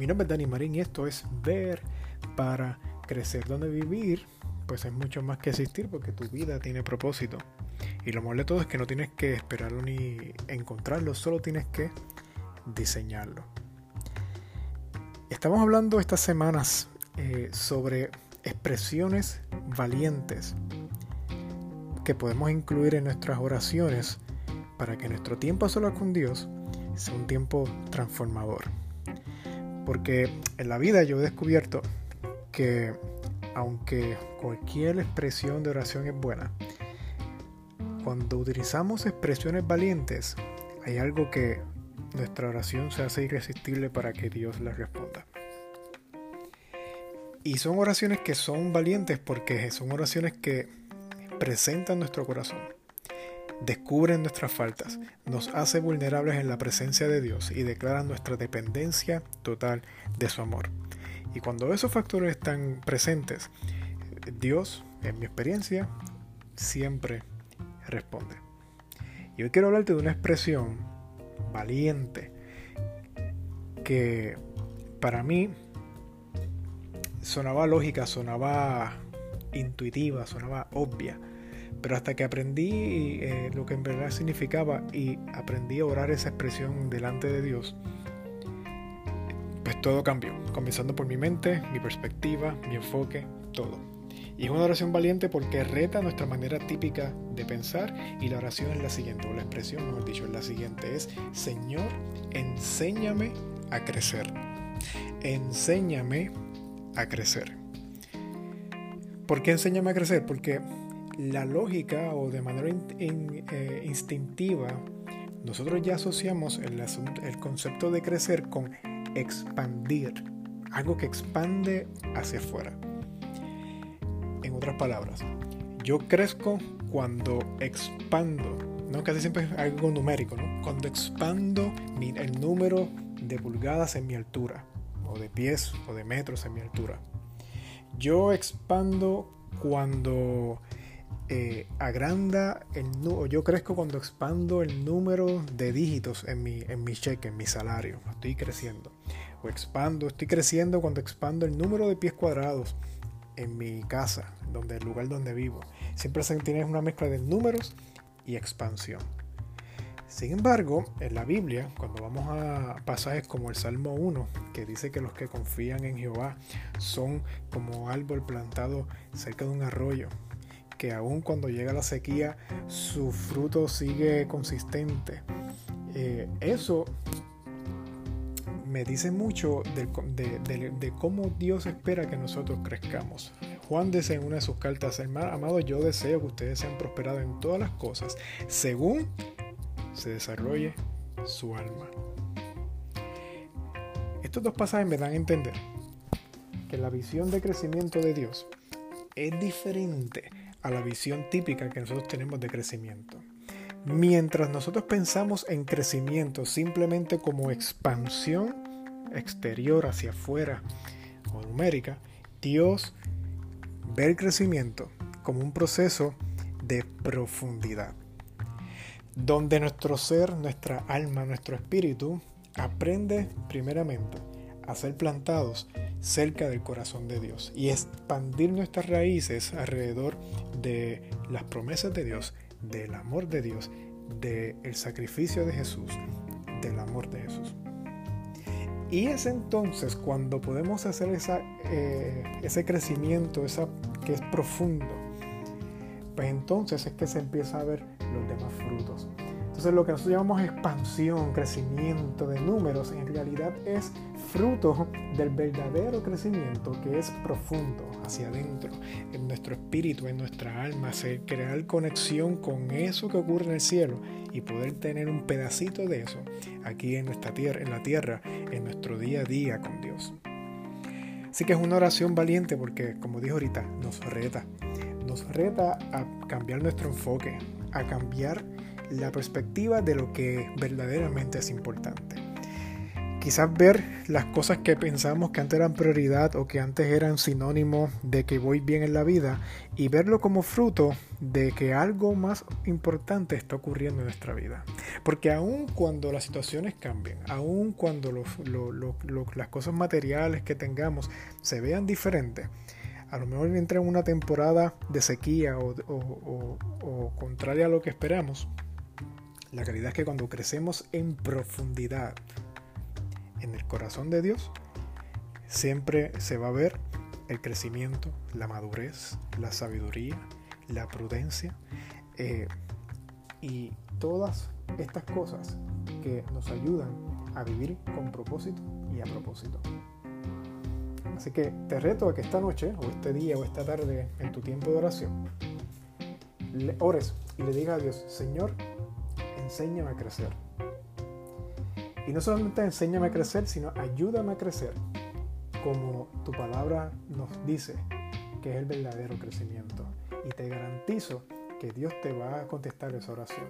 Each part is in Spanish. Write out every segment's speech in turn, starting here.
Mi nombre es Dani Marín y esto es Ver para Crecer, donde vivir pues es mucho más que existir porque tu vida tiene propósito. Y lo mejor de todo es que no tienes que esperarlo ni encontrarlo, solo tienes que diseñarlo. Estamos hablando estas semanas eh, sobre expresiones valientes que podemos incluir en nuestras oraciones para que nuestro tiempo a solas con Dios sea un tiempo transformador. Porque en la vida yo he descubierto que aunque cualquier expresión de oración es buena, cuando utilizamos expresiones valientes, hay algo que nuestra oración se hace irresistible para que Dios la responda. Y son oraciones que son valientes porque son oraciones que presentan nuestro corazón, descubren nuestras faltas, nos hace vulnerables en la presencia de Dios y declaran nuestra dependencia total de su amor. Y cuando esos factores están presentes, Dios, en mi experiencia, siempre responde. Y hoy quiero hablarte de una expresión valiente que para mí sonaba lógica, sonaba intuitiva, sonaba obvia. Pero hasta que aprendí eh, lo que en verdad significaba y aprendí a orar esa expresión delante de Dios, pues todo cambió, comenzando por mi mente, mi perspectiva, mi enfoque, todo. Y es una oración valiente porque reta nuestra manera típica de pensar y la oración es la siguiente, o la expresión, mejor dicho, es la siguiente, es Señor, enséñame a crecer. Enséñame a crecer. ¿Por qué enséñame a crecer? Porque la lógica o de manera eh, instintiva, nosotros ya asociamos el, concepto de crecer con expandir, algo que expande hacia afuera. En otras palabras, yo crezco cuando expando, ¿no? casi siempre es algo numérico, ¿no? cuando expando el número de pulgadas en mi altura, o de pies o de metros en mi altura. Yo expando cuando eh, agranda el yo crezco cuando expando el número de dígitos en mi, en mi cheque, en mi salario. Estoy creciendo. O expando, estoy creciendo cuando expando el número de pies cuadrados en mi casa, donde el lugar donde vivo. Siempre se tiene una mezcla de números y expansión. Sin embargo, en la Biblia, cuando vamos a pasajes como el Salmo 1, que dice que los que confían en Jehová son como árbol plantado cerca de un arroyo, que aun cuando llega la sequía su fruto sigue consistente. Eh, eso me dice mucho de, cómo Dios espera que nosotros crezcamos. Juan dice en una de sus cartas, amado, yo deseo que ustedes sean prosperados en todas las cosas, según se desarrolle su alma. Estos dos pasajes me dan a entender que la visión de crecimiento de Dios es diferente a la visión típica que nosotros tenemos de crecimiento. Mientras nosotros pensamos en crecimiento simplemente como expansión exterior hacia afuera o numérica, Dios ve el crecimiento como un proceso de profundidad, donde nuestro ser, nuestra alma, nuestro espíritu aprende primeramente a ser plantados cerca del corazón de Dios y expandir nuestras raíces alrededor de las promesas de Dios, del amor de Dios, del sacrificio de Jesús, del amor de Jesús. Y es entonces cuando podemos hacer esa, eh, ese crecimiento, esa, que es profundo, pues entonces es que se empieza a ver los demás frutos. Entonces lo que nosotros llamamos expansión, crecimiento de números, en realidad es fruto del verdadero crecimiento que es profundo hacia adentro, en nuestro espíritu, en nuestra alma, crear conexión con eso que ocurre en el cielo y poder tener un pedacito de eso aquí en nuestra tierra, en la tierra, en nuestro día a día con Dios. Así que es una oración valiente porque, como dijo ahorita, nos reta. Nos reta a cambiar nuestro enfoque, a cambiar la perspectiva de lo que verdaderamente es importante. quizás ver las cosas que pensamos que antes eran prioridad o que antes eran sinónimo de que voy bien en la vida y verlo como fruto de que algo más importante está ocurriendo en nuestra vida. Porque aun cuando las situaciones cambien, aun cuando las cosas materiales que tengamos se vean diferentes, a lo mejor entra en una temporada de sequía o, o contraria a lo que esperamos, la realidad es que cuando crecemos en profundidad, en el corazón de Dios, siempre se va a ver el crecimiento, la madurez, la sabiduría, la prudencia eh, y todas estas cosas que nos ayudan a vivir con propósito y a propósito. Así que te reto a que esta noche, o este día, o esta tarde, en tu tiempo de oración, ores y le digas a Dios, Señor, enséñame a crecer y no solamente enséñame a crecer, sino ayúdame a crecer, como tu palabra nos dice que es el verdadero crecimiento. Y te garantizo que Dios te va a contestar esa oración.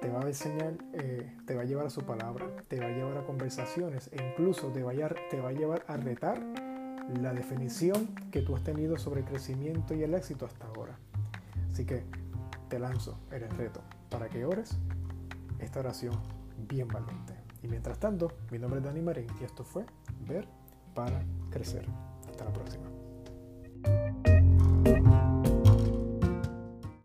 Te va a enseñar, eh, te va a llevar a su palabra, te va a llevar a conversaciones e incluso te va, a, te va a llevar a retar la definición que tú has tenido sobre el crecimiento y el éxito hasta ahora. Así que te lanzo el reto para que ores esta oración bien valiente. Y mientras tanto, mi nombre es Dani Marín y esto fue Ver para Crecer. Hasta la próxima.